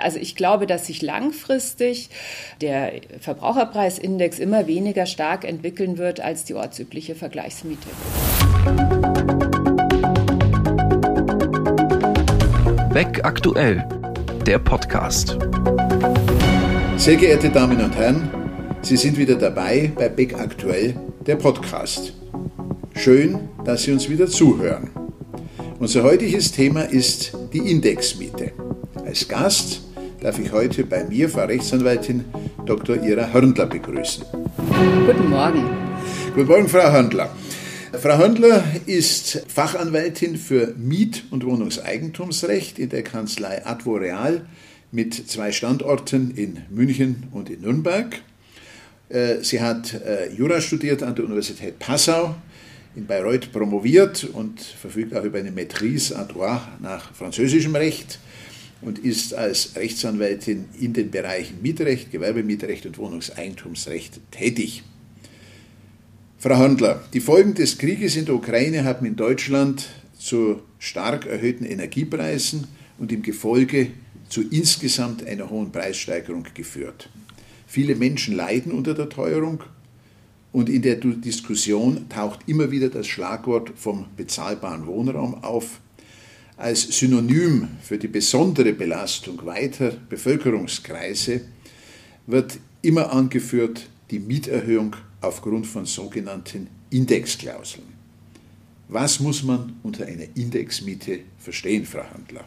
Also ich glaube, dass sich langfristig der Verbraucherpreisindex immer weniger stark entwickeln wird als die ortsübliche Vergleichsmiete. Weg aktuell, der Podcast. Sehr geehrte Damen und Herren, Sie sind wieder dabei bei Beck aktuell, der Podcast. Schön, dass Sie uns wieder zuhören. Unser heutiges Thema ist die Indexmiete. Als Gast darf ich heute bei mir Frau Rechtsanwältin Dr. Ira Hörndler begrüßen. Guten Morgen. Guten Morgen, Frau Hörndler. Frau Hörndler ist Fachanwältin für Miet- und Wohnungseigentumsrecht in der Kanzlei Advoreal mit zwei Standorten in München und in Nürnberg. Äh, sie hat äh, Jura studiert an der Universität Passau, in Bayreuth promoviert und verfügt auch über eine Maîtrise à droit nach französischem Recht und ist als Rechtsanwältin in den Bereichen Mietrecht, Gewerbemietrecht und Wohnungseigentumsrecht tätig. Frau Handler, die Folgen des Krieges in der Ukraine haben in Deutschland zu stark erhöhten Energiepreisen und im Gefolge zu insgesamt einer hohen Preissteigerung geführt. Viele Menschen leiden unter der Teuerung und in der Diskussion taucht immer wieder das Schlagwort vom bezahlbaren Wohnraum auf, als Synonym für die besondere Belastung weiter Bevölkerungskreise wird immer angeführt die Mieterhöhung aufgrund von sogenannten Indexklauseln. Was muss man unter einer Indexmiete verstehen, Frau Handler?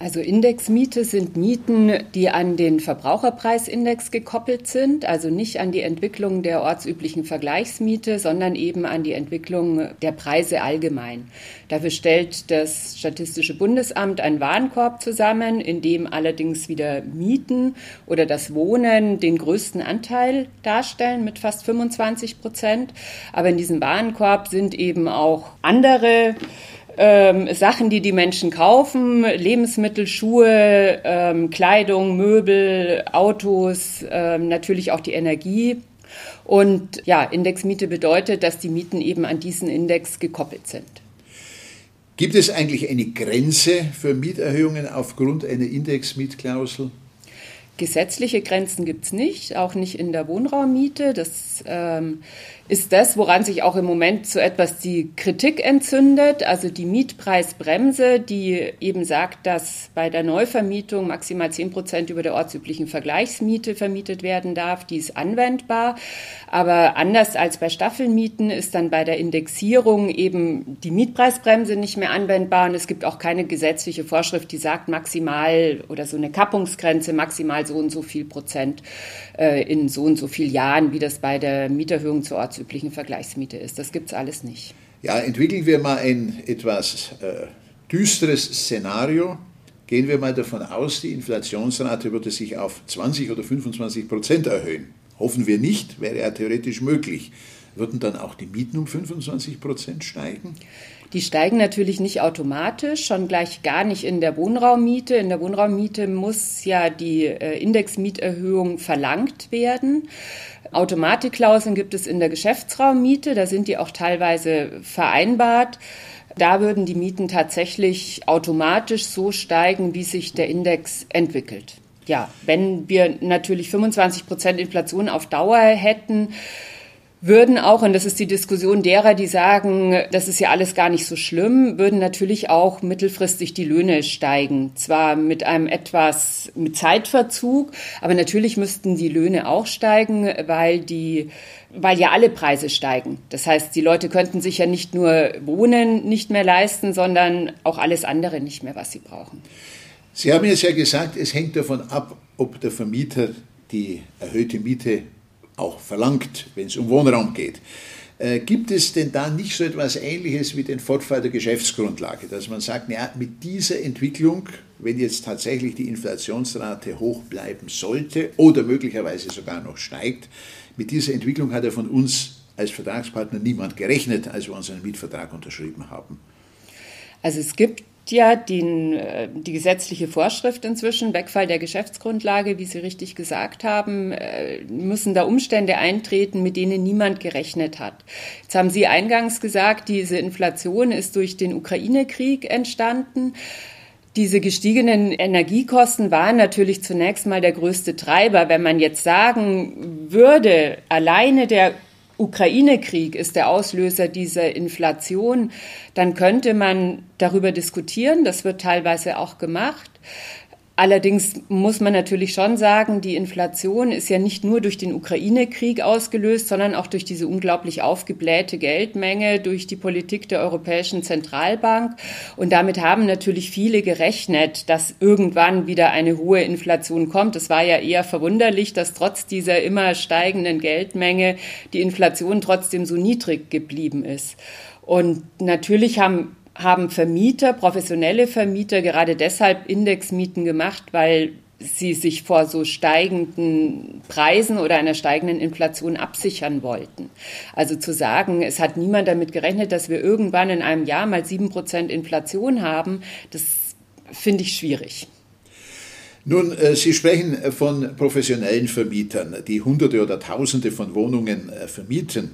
Also Indexmiete sind Mieten, die an den Verbraucherpreisindex gekoppelt sind, also nicht an die Entwicklung der ortsüblichen Vergleichsmiete, sondern eben an die Entwicklung der Preise allgemein. Dafür stellt das Statistische Bundesamt einen Warenkorb zusammen, in dem allerdings wieder Mieten oder das Wohnen den größten Anteil darstellen mit fast 25 Prozent. Aber in diesem Warenkorb sind eben auch andere ähm, Sachen, die die Menschen kaufen, Lebensmittel, Schuhe, ähm, Kleidung, Möbel, Autos, ähm, natürlich auch die Energie. Und ja, Indexmiete bedeutet, dass die Mieten eben an diesen Index gekoppelt sind. Gibt es eigentlich eine Grenze für Mieterhöhungen aufgrund einer Indexmietklausel? Gesetzliche Grenzen gibt es nicht, auch nicht in der Wohnraummiete. Das ähm, ist das, woran sich auch im Moment so etwas die Kritik entzündet. Also die Mietpreisbremse, die eben sagt, dass bei der Neuvermietung maximal 10 Prozent über der ortsüblichen Vergleichsmiete vermietet werden darf, die ist anwendbar. Aber anders als bei Staffelmieten ist dann bei der Indexierung eben die Mietpreisbremse nicht mehr anwendbar. Und es gibt auch keine gesetzliche Vorschrift, die sagt maximal oder so eine Kappungsgrenze maximal so und so viel Prozent äh, in so und so vielen Jahren, wie das bei der Mieterhöhung zur ortsüblichen Vergleichsmiete ist. Das gibt es alles nicht. Ja, entwickeln wir mal ein etwas äh, düsteres Szenario. Gehen wir mal davon aus, die Inflationsrate würde sich auf 20 oder 25 Prozent erhöhen. Hoffen wir nicht, wäre ja theoretisch möglich. Würden dann auch die Mieten um 25 Prozent steigen? Die steigen natürlich nicht automatisch, schon gleich gar nicht in der Wohnraummiete. In der Wohnraummiete muss ja die äh, Indexmieterhöhung verlangt werden. Automatikklauseln gibt es in der Geschäftsraummiete, da sind die auch teilweise vereinbart. Da würden die Mieten tatsächlich automatisch so steigen, wie sich der Index entwickelt. Ja, wenn wir natürlich 25 Prozent Inflation auf Dauer hätten, würden auch, und das ist die Diskussion derer, die sagen, das ist ja alles gar nicht so schlimm, würden natürlich auch mittelfristig die Löhne steigen. Zwar mit einem etwas mit Zeitverzug, aber natürlich müssten die Löhne auch steigen, weil die weil ja alle Preise steigen. Das heißt, die Leute könnten sich ja nicht nur Wohnen nicht mehr leisten, sondern auch alles andere nicht mehr, was sie brauchen. Sie haben jetzt ja gesagt, es hängt davon ab, ob der Vermieter die erhöhte Miete auch verlangt, wenn es um Wohnraum geht. Äh, gibt es denn da nicht so etwas Ähnliches wie den Fortfall der Geschäftsgrundlage, dass man sagt, ja, mit dieser Entwicklung, wenn jetzt tatsächlich die Inflationsrate hoch bleiben sollte oder möglicherweise sogar noch steigt, mit dieser Entwicklung hat er von uns als Vertragspartner niemand gerechnet, als wir unseren Mietvertrag unterschrieben haben? Also es gibt ja den, äh, die gesetzliche Vorschrift inzwischen, Wegfall der Geschäftsgrundlage, wie Sie richtig gesagt haben, äh, müssen da Umstände eintreten, mit denen niemand gerechnet hat. Jetzt haben Sie eingangs gesagt, diese Inflation ist durch den Ukraine-Krieg entstanden. Diese gestiegenen Energiekosten waren natürlich zunächst mal der größte Treiber. Wenn man jetzt sagen würde, alleine der Ukraine-Krieg ist der Auslöser dieser Inflation, dann könnte man darüber diskutieren. Das wird teilweise auch gemacht. Allerdings muss man natürlich schon sagen, die Inflation ist ja nicht nur durch den Ukraine-Krieg ausgelöst, sondern auch durch diese unglaublich aufgeblähte Geldmenge, durch die Politik der Europäischen Zentralbank. Und damit haben natürlich viele gerechnet, dass irgendwann wieder eine hohe Inflation kommt. Es war ja eher verwunderlich, dass trotz dieser immer steigenden Geldmenge die Inflation trotzdem so niedrig geblieben ist. Und natürlich haben haben Vermieter, professionelle Vermieter gerade deshalb Indexmieten gemacht, weil sie sich vor so steigenden Preisen oder einer steigenden Inflation absichern wollten. Also zu sagen, es hat niemand damit gerechnet, dass wir irgendwann in einem Jahr mal sieben Prozent Inflation haben, das finde ich schwierig. Nun, äh, Sie sprechen von professionellen Vermietern, die Hunderte oder Tausende von Wohnungen äh, vermieten.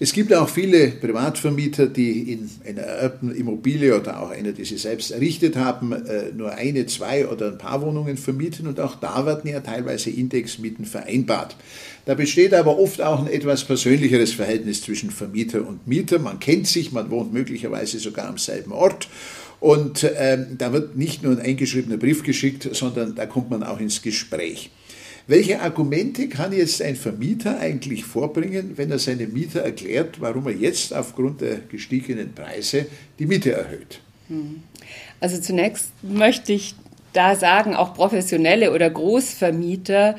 Es gibt auch viele Privatvermieter, die in einer ererbten Immobilie oder auch einer, die sie selbst errichtet haben, äh, nur eine, zwei oder ein paar Wohnungen vermieten und auch da werden ja teilweise Indexmieten vereinbart. Da besteht aber oft auch ein etwas persönlicheres Verhältnis zwischen Vermieter und Mieter. Man kennt sich, man wohnt möglicherweise sogar am selben Ort und ähm, da wird nicht nur ein eingeschriebener Brief geschickt, sondern da kommt man auch ins Gespräch. Welche Argumente kann jetzt ein Vermieter eigentlich vorbringen, wenn er seinem Mieter erklärt, warum er jetzt aufgrund der gestiegenen Preise die Miete erhöht? Hm. Also zunächst möchte ich da sagen auch professionelle oder Großvermieter,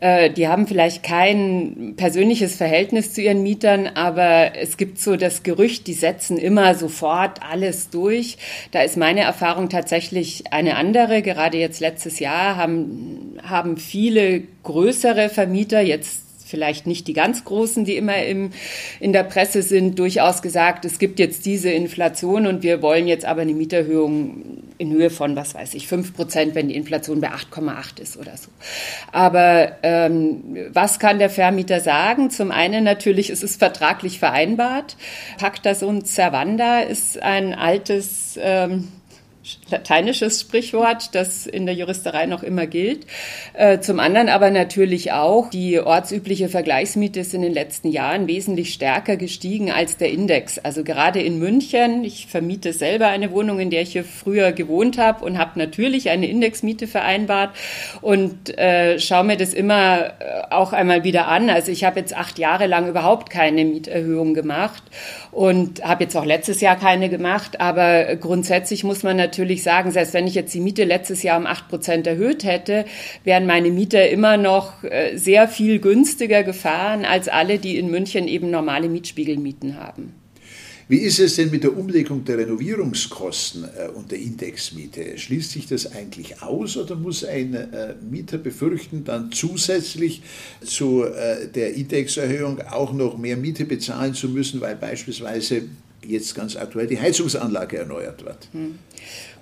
äh, die haben vielleicht kein persönliches Verhältnis zu ihren Mietern, aber es gibt so das Gerücht, die setzen immer sofort alles durch. Da ist meine Erfahrung tatsächlich eine andere. Gerade jetzt letztes Jahr haben, haben viele größere Vermieter jetzt vielleicht nicht die ganz großen, die immer im, in der Presse sind, durchaus gesagt, es gibt jetzt diese Inflation und wir wollen jetzt aber eine Mieterhöhung in Höhe von, was weiß ich, 5 Prozent, wenn die Inflation bei 8,8 ist oder so. Aber ähm, was kann der Vermieter sagen? Zum einen natürlich, es ist vertraglich vereinbart. Pacta sunt servanda ist ein altes ähm, lateinisches Sprichwort, das in der Juristerei noch immer gilt. Äh, zum anderen aber natürlich auch, die ortsübliche Vergleichsmiete ist in den letzten Jahren wesentlich stärker gestiegen als der Index. Also gerade in München, ich vermiete selber eine Wohnung, in der ich hier früher gewohnt habe und habe natürlich eine Indexmiete vereinbart und äh, schaue mir das immer äh, auch einmal wieder an. Also ich habe jetzt acht Jahre lang überhaupt keine Mieterhöhung gemacht und habe jetzt auch letztes Jahr keine gemacht, aber grundsätzlich muss man natürlich natürlich sagen, selbst wenn ich jetzt die Miete letztes Jahr um acht Prozent erhöht hätte, wären meine Mieter immer noch äh, sehr viel günstiger gefahren als alle, die in München eben normale Mietspiegelmieten haben. Wie ist es denn mit der Umlegung der Renovierungskosten äh, und der Indexmiete? Schließt sich das eigentlich aus oder muss ein äh, Mieter befürchten, dann zusätzlich zu der Indexerhöhung auch noch mehr Miete bezahlen zu müssen, weil beispielsweise jetzt ganz aktuell die Heizungsanlage erneuert wird? Hm.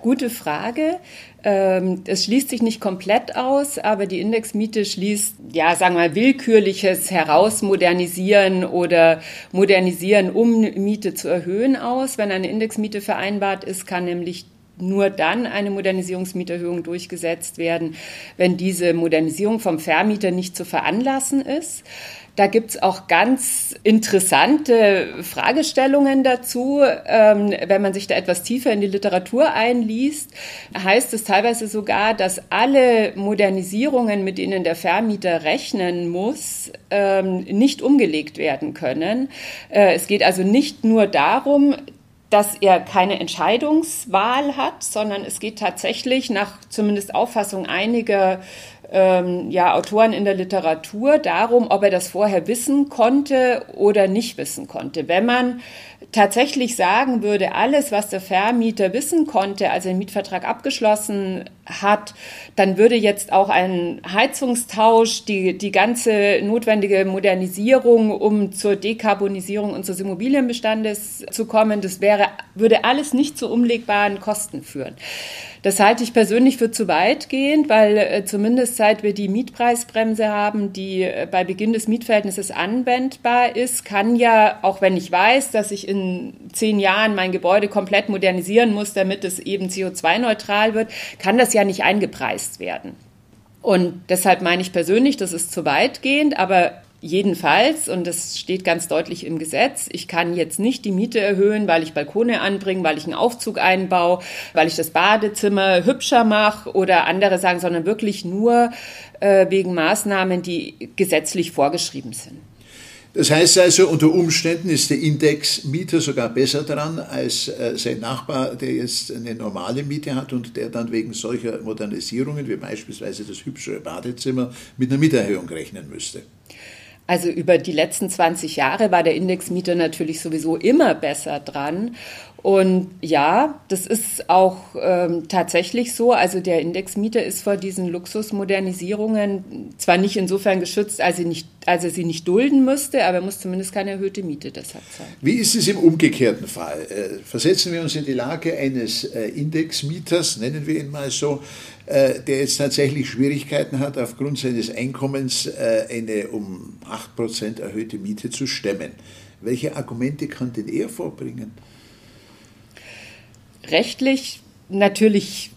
Gute Frage. Ähm, es schließt sich nicht komplett aus, aber die Indexmiete schließt, ja, sagen wir mal, willkürliches Herausmodernisieren oder Modernisieren, um Miete zu erhöhen aus. Wenn eine Indexmiete vereinbart ist, kann nämlich nur dann eine Modernisierungsmieterhöhung durchgesetzt werden, wenn diese Modernisierung vom Vermieter nicht zu veranlassen ist. Da gibt's auch ganz interessante Fragestellungen dazu. Ähm, wenn man sich da etwas tiefer in die Literatur einliest, heißt es teilweise sogar, dass alle Modernisierungen, mit denen der Vermieter rechnen muss, ähm, nicht umgelegt werden können. Äh, es geht also nicht nur darum, dass er keine Entscheidungswahl hat, sondern es geht tatsächlich nach zumindest Auffassung einiger ähm, ja, Autoren in der Literatur darum, ob er das vorher wissen konnte oder nicht wissen konnte. Wenn man tatsächlich sagen würde, alles, was der Vermieter wissen konnte, als er den Mietvertrag abgeschlossen hat, dann würde jetzt auch ein Heizungstausch, die, die ganze notwendige Modernisierung, um zur Dekarbonisierung unseres Immobilienbestandes zu kommen, das wäre, würde alles nicht zu umlegbaren Kosten führen. Das halte ich persönlich für zu weitgehend, weil äh, zumindest seit wir die Mietpreisbremse haben, die äh, bei Beginn des Mietverhältnisses anwendbar ist, kann ja, auch wenn ich weiß, dass ich in zehn Jahren mein Gebäude komplett modernisieren muss, damit es eben CO2-neutral wird, kann das ja nicht eingepreist werden. Und deshalb meine ich persönlich, das ist zu weitgehend, aber Jedenfalls, und das steht ganz deutlich im Gesetz, ich kann jetzt nicht die Miete erhöhen, weil ich Balkone anbringe, weil ich einen Aufzug einbaue, weil ich das Badezimmer hübscher mache oder andere sagen, sondern wirklich nur äh, wegen Maßnahmen, die gesetzlich vorgeschrieben sind. Das heißt also, unter Umständen ist der Indexmieter sogar besser dran als äh, sein Nachbar, der jetzt eine normale Miete hat und der dann wegen solcher Modernisierungen, wie beispielsweise das hübschere Badezimmer, mit einer Mieterhöhung rechnen müsste. Also über die letzten 20 Jahre war der Indexmieter natürlich sowieso immer besser dran. Und ja, das ist auch ähm, tatsächlich so. Also der Indexmieter ist vor diesen Luxusmodernisierungen zwar nicht insofern geschützt, als er, nicht, als er sie nicht dulden müsste, aber er muss zumindest keine erhöhte Miete deshalb zahlen. Wie ist es im umgekehrten Fall? Äh, versetzen wir uns in die Lage eines äh, Indexmieters, nennen wir ihn mal so, äh, der jetzt tatsächlich Schwierigkeiten hat, aufgrund seines Einkommens eine um 8% erhöhte Miete zu stemmen. Welche Argumente kann denn er vorbringen? Rechtlich natürlich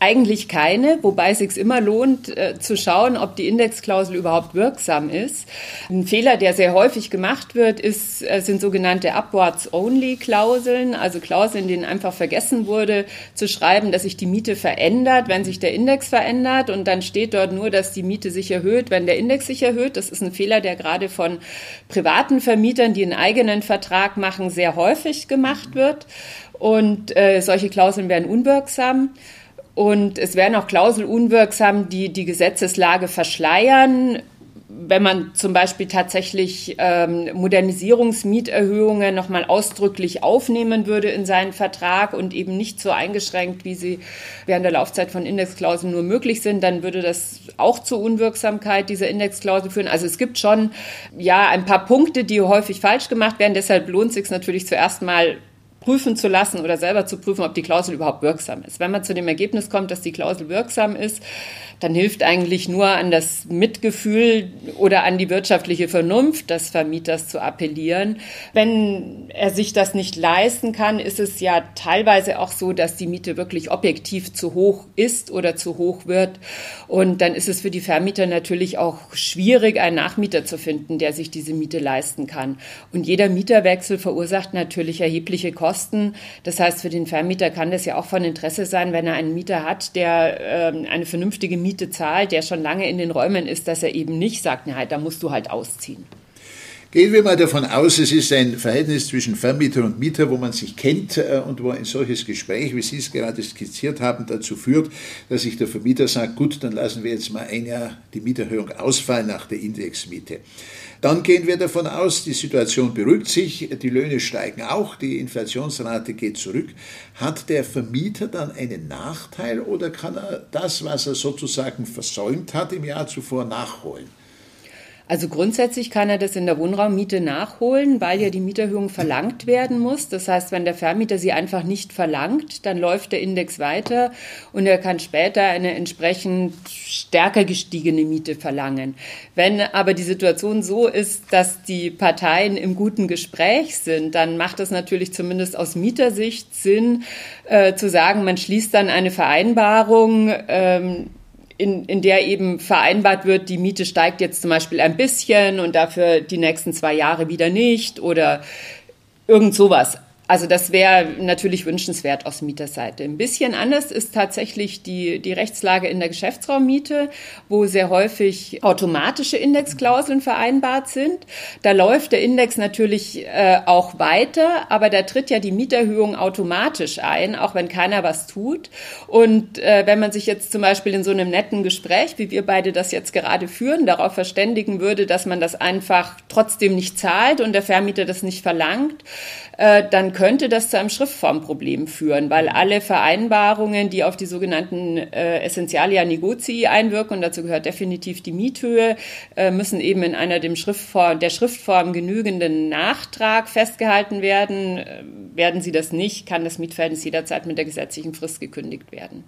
eigentlich keine, wobei es sich immer lohnt äh, zu schauen, ob die Indexklausel überhaupt wirksam ist. Ein Fehler, der sehr häufig gemacht wird, ist, äh, sind sogenannte Upwards-Only-Klauseln, also Klauseln, denen einfach vergessen wurde zu schreiben, dass sich die Miete verändert, wenn sich der Index verändert und dann steht dort nur, dass die Miete sich erhöht, wenn der Index sich erhöht. Das ist ein Fehler, der gerade von privaten Vermietern, die einen eigenen Vertrag machen, sehr häufig gemacht wird. Und äh, solche Klauseln werden unwirksam. Und es werden auch Klauseln unwirksam, die die Gesetzeslage verschleiern. Wenn man zum Beispiel tatsächlich ähm, Modernisierungsmieterhöhungen nochmal ausdrücklich aufnehmen würde in seinen Vertrag und eben nicht so eingeschränkt, wie sie während der Laufzeit von Indexklauseln nur möglich sind, dann würde das auch zur Unwirksamkeit dieser Indexklausel führen. Also es gibt schon ja ein paar Punkte, die häufig falsch gemacht werden. Deshalb lohnt es sich natürlich zuerst mal prüfen zu lassen oder selber zu prüfen, ob die Klausel überhaupt wirksam ist. Wenn man zu dem Ergebnis kommt, dass die Klausel wirksam ist, dann hilft eigentlich nur an das Mitgefühl oder an die wirtschaftliche Vernunft des Vermieters zu appellieren. Wenn er sich das nicht leisten kann, ist es ja teilweise auch so, dass die Miete wirklich objektiv zu hoch ist oder zu hoch wird. Und dann ist es für die Vermieter natürlich auch schwierig, einen Nachmieter zu finden, der sich diese Miete leisten kann. Und jeder Mieterwechsel verursacht natürlich erhebliche Kosten. Das heißt, für den Vermieter kann das ja auch von Interesse sein, wenn er einen Mieter hat, der äh, eine vernünftige Miete Miete zahlt, der schon lange in den Räumen ist, dass er eben nicht sagt, na, da musst du halt ausziehen. Gehen wir mal davon aus, es ist ein Verhältnis zwischen Vermieter und Mieter, wo man sich kennt äh, und wo ein solches Gespräch, wie Sie es gerade skizziert haben, dazu führt, dass sich der Vermieter sagt, gut, dann lassen wir jetzt mal ein Jahr die Mieterhöhung ausfallen nach der Indexmiete. Dann gehen wir davon aus, die Situation beruhigt sich, die Löhne steigen auch, die Inflationsrate geht zurück. Hat der Vermieter dann einen Nachteil oder kann er das, was er sozusagen versäumt hat im Jahr zuvor, nachholen? Also grundsätzlich kann er das in der Wohnraummiete nachholen, weil ja die Mieterhöhung verlangt werden muss. Das heißt, wenn der Vermieter sie einfach nicht verlangt, dann läuft der Index weiter und er kann später eine entsprechend stärker gestiegene Miete verlangen. Wenn aber die Situation so ist, dass die Parteien im guten Gespräch sind, dann macht es natürlich zumindest aus Mietersicht Sinn, äh, zu sagen, man schließt dann eine Vereinbarung, ähm, in, in der eben vereinbart wird, die Miete steigt jetzt zum Beispiel ein bisschen und dafür die nächsten zwei Jahre wieder nicht oder irgend sowas. Also das wäre natürlich wünschenswert aus Mieterseite. Ein bisschen anders ist tatsächlich die, die Rechtslage in der Geschäftsraummiete, wo sehr häufig automatische Indexklauseln vereinbart sind. Da läuft der Index natürlich äh, auch weiter, aber da tritt ja die Mieterhöhung automatisch ein, auch wenn keiner was tut. Und äh, wenn man sich jetzt zum Beispiel in so einem netten Gespräch, wie wir beide das jetzt gerade führen, darauf verständigen würde, dass man das einfach trotzdem nicht zahlt und der Vermieter das nicht verlangt, äh, dann könnte das zu einem Schriftformproblem führen, weil alle Vereinbarungen, die auf die sogenannten äh, Essentialia Negozii einwirken, und dazu gehört definitiv die Miethöhe, äh, müssen eben in einer dem Schriftform, der Schriftform genügenden Nachtrag festgehalten werden. Äh, werden sie das nicht, kann das Mietverhältnis jederzeit mit der gesetzlichen Frist gekündigt werden.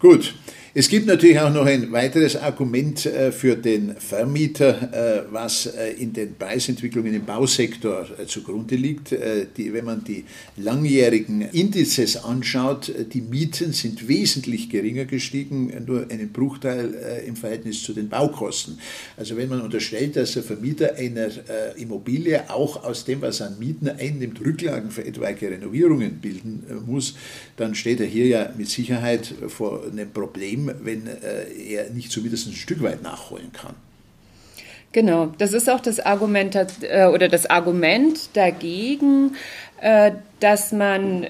Gut. Es gibt natürlich auch noch ein weiteres Argument äh, für den Vermieter, äh, was äh, in den Preisentwicklungen im Bausektor zugrunde liegt. wenn man die langjährigen Indizes anschaut, die Mieten sind wesentlich geringer gestiegen, nur einen Bruchteil im Verhältnis zu den Baukosten. Also wenn man unterstellt, dass der Vermieter einer Immobilie auch aus dem, was an Mieten einnimmt, Rücklagen für etwaige Renovierungen bilden muss, dann steht er hier ja mit Sicherheit vor einem Problem, wenn äh, er nicht zumindest ein Stück weit nachholen kann. Genau, das ist auch das Argument äh, oder das Argument dagegen, äh, dass man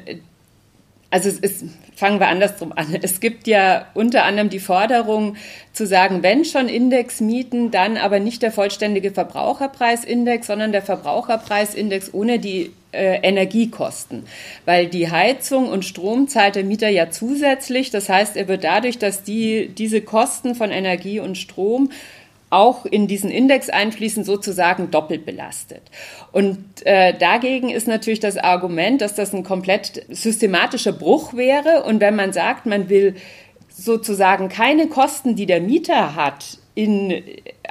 also es ist, fangen wir andersrum an. Es gibt ja unter anderem die Forderung zu sagen, wenn schon Indexmieten, dann aber nicht der vollständige Verbraucherpreisindex, sondern der Verbraucherpreisindex ohne die äh, Energiekosten. Weil die Heizung und Strom zahlt der Mieter ja zusätzlich. Das heißt, er wird dadurch, dass die, diese Kosten von Energie und Strom auch in diesen Index einfließen, sozusagen doppelt belastet. Und äh, dagegen ist natürlich das Argument, dass das ein komplett systematischer Bruch wäre. Und wenn man sagt, man will sozusagen keine Kosten, die der Mieter hat, in,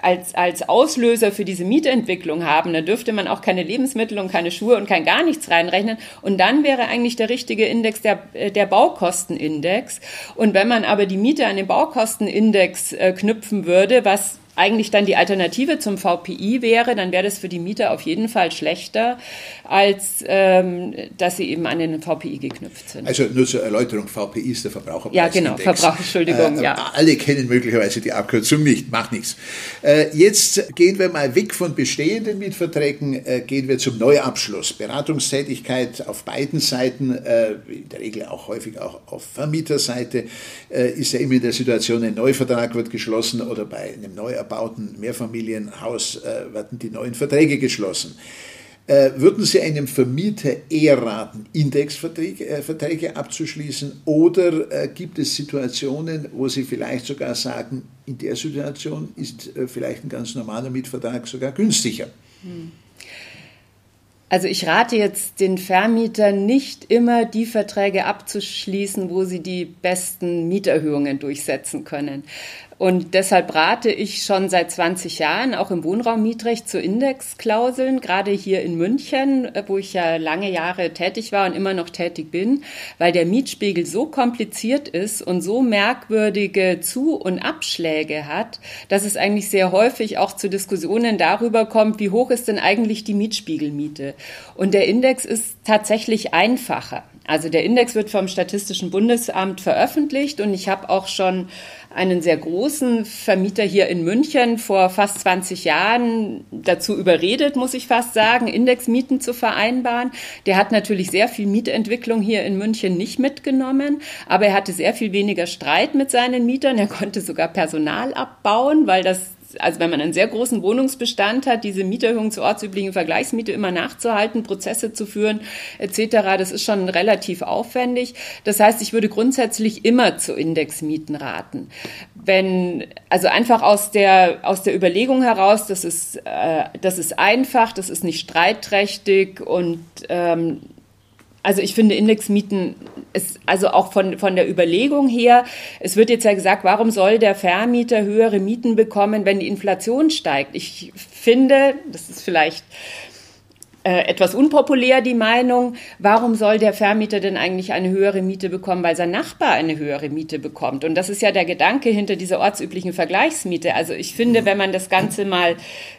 als, als Auslöser für diese Mietentwicklung haben, dann dürfte man auch keine Lebensmittel und keine Schuhe und kein gar nichts reinrechnen. Und dann wäre eigentlich der richtige Index der, der Baukostenindex. Und wenn man aber die Miete an den Baukostenindex äh, knüpfen würde, was eigentlich dann die Alternative zum VPI wäre, dann wäre das für die Mieter auf jeden Fall schlechter, als ähm, dass sie eben an den VPI geknüpft sind. Also nur zur Erläuterung, VPI ist der Verbraucherpreisindex. Ja, genau, Verbrauch, Entschuldigung, äh, ja. Alle kennen möglicherweise die Abkürzung nicht, macht nichts. Äh, jetzt gehen wir mal weg von bestehenden Mietverträgen, äh, gehen wir zum Neuabschluss. Beratungstätigkeit auf beiden Seiten, äh, in der Regel auch häufig auch auf Vermieterseite, äh, ist ja immer in der Situation, ein Neuvertrag wird geschlossen oder bei einem Neuabschluss erbauten Mehrfamilienhaus äh, werden die neuen Verträge geschlossen. Äh, würden Sie einem Vermieter eher raten, Indexverträge äh, abzuschließen oder gibt es Situationen, wo Sie vielleicht sogar sagen, in der Situation ist vielleicht ein ganz normaler Mietvertrag sogar günstiger? Hm. Also ich rate jetzt den Vermietern nicht immer die Verträge abzuschließen, wo sie die besten Mieterhöhungen durchsetzen können. Und deshalb rate ich schon seit 20 Jahren auch im Wohnraummietrecht zu Indexklauseln, gerade hier in München, wo ich ja lange Jahre tätig war und immer noch tätig bin, weil der Mietspiegel so kompliziert ist und so merkwürdige Zu- und Abschläge hat, dass es eigentlich sehr häufig auch zu Diskussionen darüber kommt, wie hoch ist denn eigentlich die Mietspiegelmiete. Und der Index ist tatsächlich einfacher. Also der Index wird vom Statistischen Bundesamt veröffentlicht und ich habe auch schon einen sehr großen Vermieter hier in München vor fast 20 Jahren dazu überredet, muss ich fast sagen, Indexmieten zu vereinbaren. Der hat natürlich sehr viel Mietentwicklung hier in München nicht mitgenommen, aber er hatte sehr viel weniger Streit mit seinen Mietern. Er konnte sogar Personal abbauen, weil das also wenn man einen sehr großen Wohnungsbestand hat, diese Mieterhöhung zur ortsüblichen Vergleichsmiete immer nachzuhalten, Prozesse zu führen etc., das ist schon relativ aufwendig. Das heißt, ich würde grundsätzlich immer zu Indexmieten raten. Wenn, also einfach aus der, aus der Überlegung heraus, das ist, äh, das ist einfach, das ist nicht streitträchtig und ähm, also ich finde Indexmieten ist also auch von, von der Überlegung her, es wird jetzt ja gesagt, warum soll der Vermieter höhere Mieten bekommen, wenn die Inflation steigt? Ich finde, das ist vielleicht äh, etwas unpopulär die Meinung, warum soll der Vermieter denn eigentlich eine höhere Miete bekommen, weil sein Nachbar eine höhere Miete bekommt? Und das ist ja der Gedanke hinter dieser ortsüblichen Vergleichsmiete. Also ich finde, wenn man das Ganze mal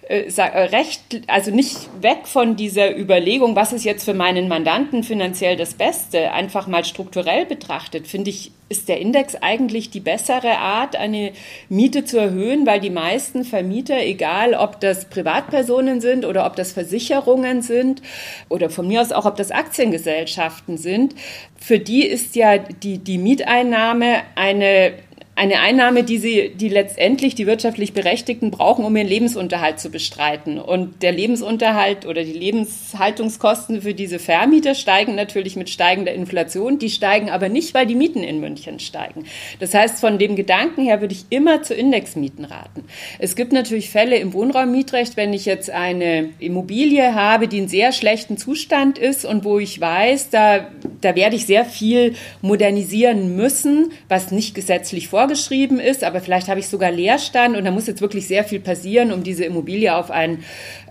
äh, äh, recht, also nicht weg von dieser Überlegung, was ist jetzt für meinen Mandanten finanziell das Beste, einfach mal strukturell betrachtet, finde ich, ist der Index eigentlich die bessere Art, eine Miete zu erhöhen, weil die meisten Vermieter, egal ob das Privatpersonen sind oder ob das Versicherungen sind oder von mir aus auch ob das Aktiengesellschaften sind, für die ist ja die, die Mieteinnahme eine eine Einnahme, die sie, die letztendlich die wirtschaftlich Berechtigten brauchen, um ihren Lebensunterhalt zu bestreiten. Und der Lebensunterhalt oder die Lebenshaltungskosten für diese Vermieter steigen natürlich mit steigender Inflation. Die steigen aber nicht, weil die Mieten in München steigen. Das heißt, von dem Gedanken her würde ich immer zu Indexmieten raten. Es gibt natürlich Fälle im Wohnraummietrecht, wenn ich jetzt eine Immobilie habe, die in sehr schlechten Zustand ist und wo ich weiß, da, da werde ich sehr viel modernisieren müssen, was nicht gesetzlich vorgesehen vorgeschrieben ist, aber vielleicht habe ich sogar Leerstand und da muss jetzt wirklich sehr viel passieren, um diese Immobilie auf einen,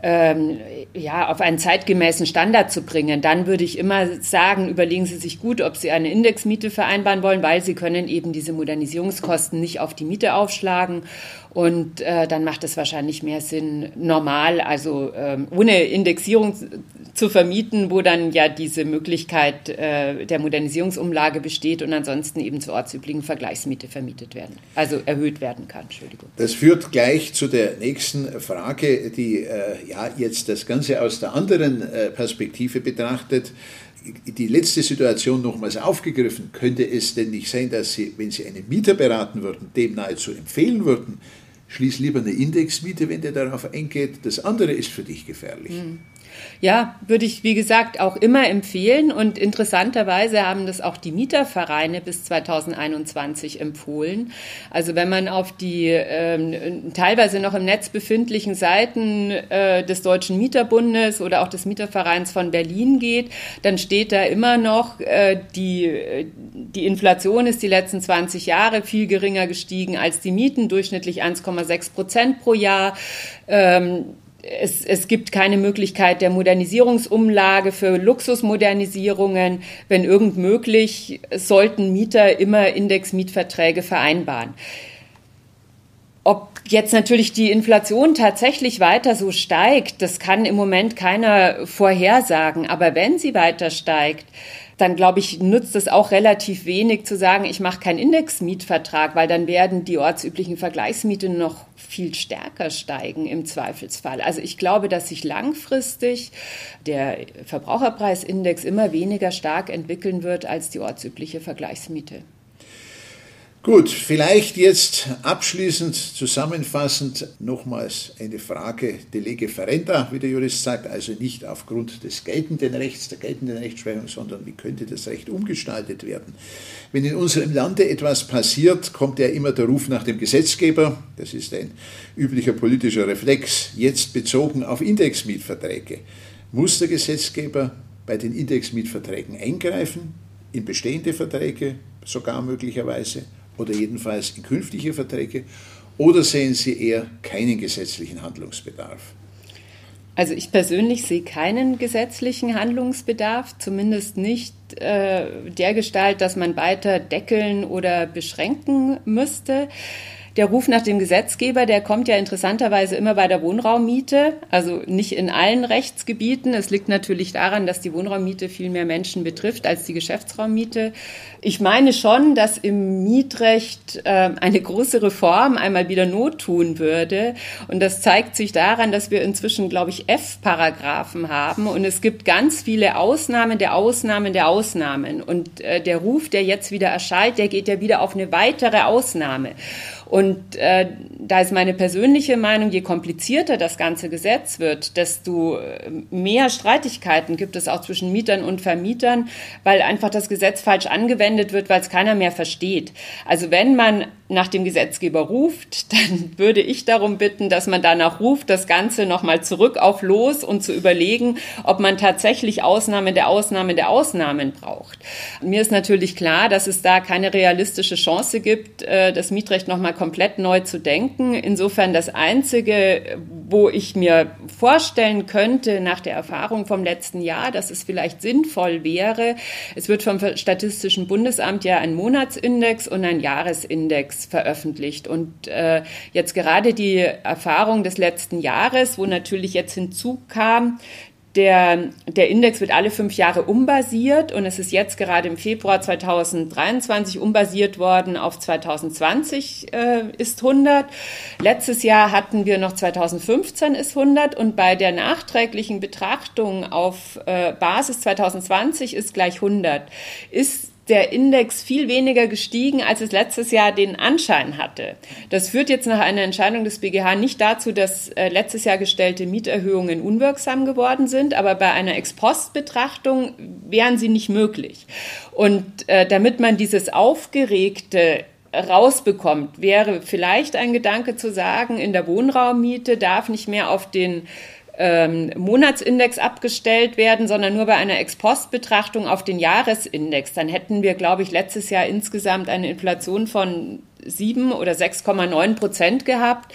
ähm, ja, auf einen zeitgemäßen Standard zu bringen. Dann würde ich immer sagen, überlegen Sie sich gut, ob Sie eine Indexmiete vereinbaren wollen, weil Sie können eben diese Modernisierungskosten nicht auf die Miete aufschlagen und äh, dann macht es wahrscheinlich mehr Sinn, normal, also ähm, ohne Indexierung zu vermieten, wo dann ja diese Möglichkeit äh, der Modernisierungsumlage besteht und ansonsten eben zur ortsüblichen Vergleichsmiete vermietet werden, also erhöht werden kann. Entschuldigung. Das führt gleich zu der nächsten Frage, die äh, ja jetzt das Ganze aus der anderen äh, Perspektive betrachtet die letzte Situation nochmals aufgegriffen, könnte es denn nicht sein, dass Sie, wenn Sie einen Mieter beraten würden, dem nahezu empfehlen würden, schließ lieber eine Indexmiete, wenn der darauf eingeht. Das andere ist für dich gefährlich. Mhm. Ja, würde ich, wie gesagt, auch immer empfehlen. Und interessanterweise haben das auch die Mietervereine bis 2021 empfohlen. Also wenn man auf die ähm, teilweise noch im Netz befindlichen Seiten äh, des Deutschen Mieterbundes oder auch des Mietervereins von Berlin geht, dann steht da immer noch, äh, die, die Inflation ist die letzten 20 Jahre viel geringer gestiegen als die Mieten, durchschnittlich 1,6 Prozent pro Jahr. Ähm, es, es gibt keine Möglichkeit der Modernisierungsumlage für Luxusmodernisierungen. Wenn irgend möglich, sollten Mieter immer Indexmietverträge vereinbaren. Ob jetzt natürlich die Inflation tatsächlich weiter so steigt, das kann im Moment keiner vorhersagen. Aber wenn sie weiter steigt, dann glaube ich, nutzt es auch relativ wenig zu sagen, ich mache keinen Indexmietvertrag, weil dann werden die ortsüblichen Vergleichsmieten noch viel stärker steigen im Zweifelsfall. Also ich glaube, dass sich langfristig der Verbraucherpreisindex immer weniger stark entwickeln wird als die ortsübliche Vergleichsmiete. Gut, vielleicht jetzt abschließend zusammenfassend nochmals eine Frage de lege ferenda, wie der Jurist sagt, also nicht aufgrund des geltenden Rechts, der geltenden Rechtsprechung, sondern wie könnte das Recht umgestaltet werden. Wenn in unserem Lande etwas passiert, kommt ja immer der Ruf nach dem Gesetzgeber, das ist ein üblicher politischer Reflex, jetzt bezogen auf Indexmietverträge. Muss der Gesetzgeber bei den Indexmietverträgen eingreifen, in bestehende Verträge sogar möglicherweise? Oder jedenfalls in künftige Verträge? Oder sehen Sie eher keinen gesetzlichen Handlungsbedarf? Also ich persönlich sehe keinen gesetzlichen Handlungsbedarf, zumindest nicht äh, der Gestalt, dass man weiter deckeln oder beschränken müsste. Der Ruf nach dem Gesetzgeber, der kommt ja interessanterweise immer bei der Wohnraummiete, also nicht in allen Rechtsgebieten. Es liegt natürlich daran, dass die Wohnraummiete viel mehr Menschen betrifft als die Geschäftsraummiete. Ich meine schon, dass im Mietrecht äh, eine große Reform einmal wieder Not tun würde. Und das zeigt sich daran, dass wir inzwischen, glaube ich, F-Paragraphen haben. Und es gibt ganz viele Ausnahmen der Ausnahmen der Ausnahmen. Und äh, der Ruf, der jetzt wieder erschallt, der geht ja wieder auf eine weitere Ausnahme. Und äh, da ist meine persönliche Meinung, je komplizierter das ganze Gesetz wird, desto äh, mehr Streitigkeiten gibt es auch zwischen Mietern und Vermietern, weil einfach das Gesetz falsch angewendet wird, weil es keiner mehr versteht. Also wenn man nach dem Gesetzgeber ruft, dann würde ich darum bitten, dass man danach ruft, das Ganze nochmal zurück auf Los und zu überlegen, ob man tatsächlich Ausnahmen der Ausnahmen der Ausnahmen braucht. Mir ist natürlich klar, dass es da keine realistische Chance gibt, äh, das Mietrecht nochmal komplett neu zu denken. Insofern das Einzige, wo ich mir vorstellen könnte, nach der Erfahrung vom letzten Jahr, dass es vielleicht sinnvoll wäre, es wird vom Statistischen Bundesamt ja ein Monatsindex und ein Jahresindex veröffentlicht. Und äh, jetzt gerade die Erfahrung des letzten Jahres, wo natürlich jetzt hinzukam, der, der Index wird alle fünf Jahre umbasiert und es ist jetzt gerade im Februar 2023 umbasiert worden auf 2020 äh, ist 100. Letztes Jahr hatten wir noch 2015 ist 100 und bei der nachträglichen Betrachtung auf äh, Basis 2020 ist gleich 100. Ist der Index viel weniger gestiegen, als es letztes Jahr den Anschein hatte. Das führt jetzt nach einer Entscheidung des BGH nicht dazu, dass äh, letztes Jahr gestellte Mieterhöhungen unwirksam geworden sind, aber bei einer Ex-Post-Betrachtung wären sie nicht möglich. Und äh, damit man dieses aufgeregte rausbekommt, wäre vielleicht ein Gedanke zu sagen, in der Wohnraummiete darf nicht mehr auf den ähm, Monatsindex abgestellt werden, sondern nur bei einer Ex-Post-Betrachtung auf den Jahresindex. Dann hätten wir, glaube ich, letztes Jahr insgesamt eine Inflation von 7 oder 6,9 Prozent gehabt.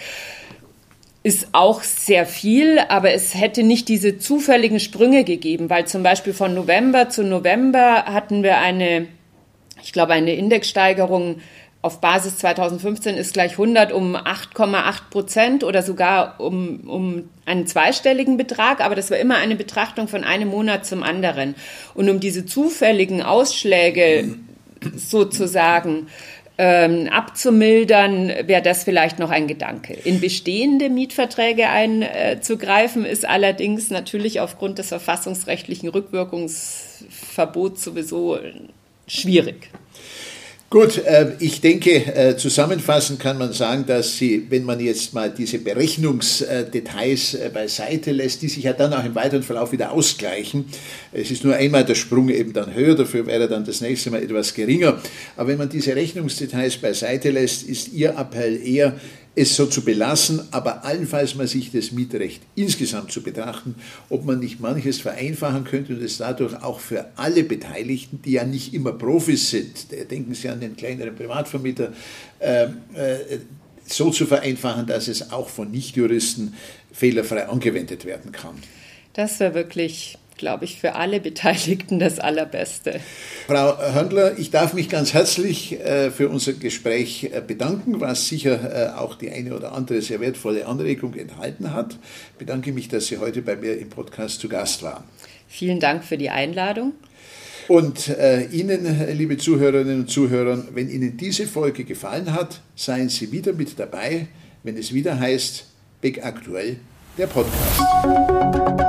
Ist auch sehr viel, aber es hätte nicht diese zufälligen Sprünge gegeben, weil zum Beispiel von November zu November hatten wir eine, ich glaube, eine Indexsteigerung auf Basis 2015 ist gleich 100 um 8,8 Prozent oder sogar um, um einen zweistelligen Betrag, aber das war immer eine Betrachtung von einem Monat zum anderen. Und um diese zufälligen Ausschläge sozusagen ähm, abzumildern, wäre das vielleicht noch ein Gedanke. In bestehende Mietverträge einzugreifen, ist allerdings natürlich aufgrund des verfassungsrechtlichen Rückwirkungsverbots sowieso schwierig. Gut, äh, ich denke, äh, zusammenfassend kann man sagen, dass Sie, wenn man jetzt mal diese Berechnungsdetails äh, beiseite lässt, die sich ja dann auch im weiteren Verlauf wieder ausgleichen. Es ist nur einmal der Sprung eben dann höher, dafür wäre dann das nächste Mal etwas geringer. Aber wenn man diese Rechnungsdetails beiseite lässt, ist Ihr Appell eher, es so zu belassen, aber allenfalls mal sich das Mietrecht insgesamt zu betrachten, ob man nicht manches vereinfachen könnte und es dadurch auch für alle Beteiligten, die ja nicht immer Profis sind, denken Sie an den kleineren Privatvermieter, äh, äh, so zu vereinfachen, dass es auch von Nichtjuristen fehlerfrei angewendet werden kann. Das wäre wirklich glaube ich, für alle Beteiligten das Allerbeste. Frau Höndler, ich darf mich ganz herzlich äh, für unser Gespräch äh, bedanken, was sicher äh, auch die eine oder andere sehr wertvolle Anregung enthalten hat. Ich bedanke mich, dass Sie heute bei mir im Podcast zu Gast waren. Vielen Dank für die Einladung. Und äh, Ihnen, liebe Zuhörerinnen und Zuhörer, wenn Ihnen diese Folge gefallen hat, seien Sie wieder mit dabei, wenn es wieder heißt Big Aktuell, der Podcast.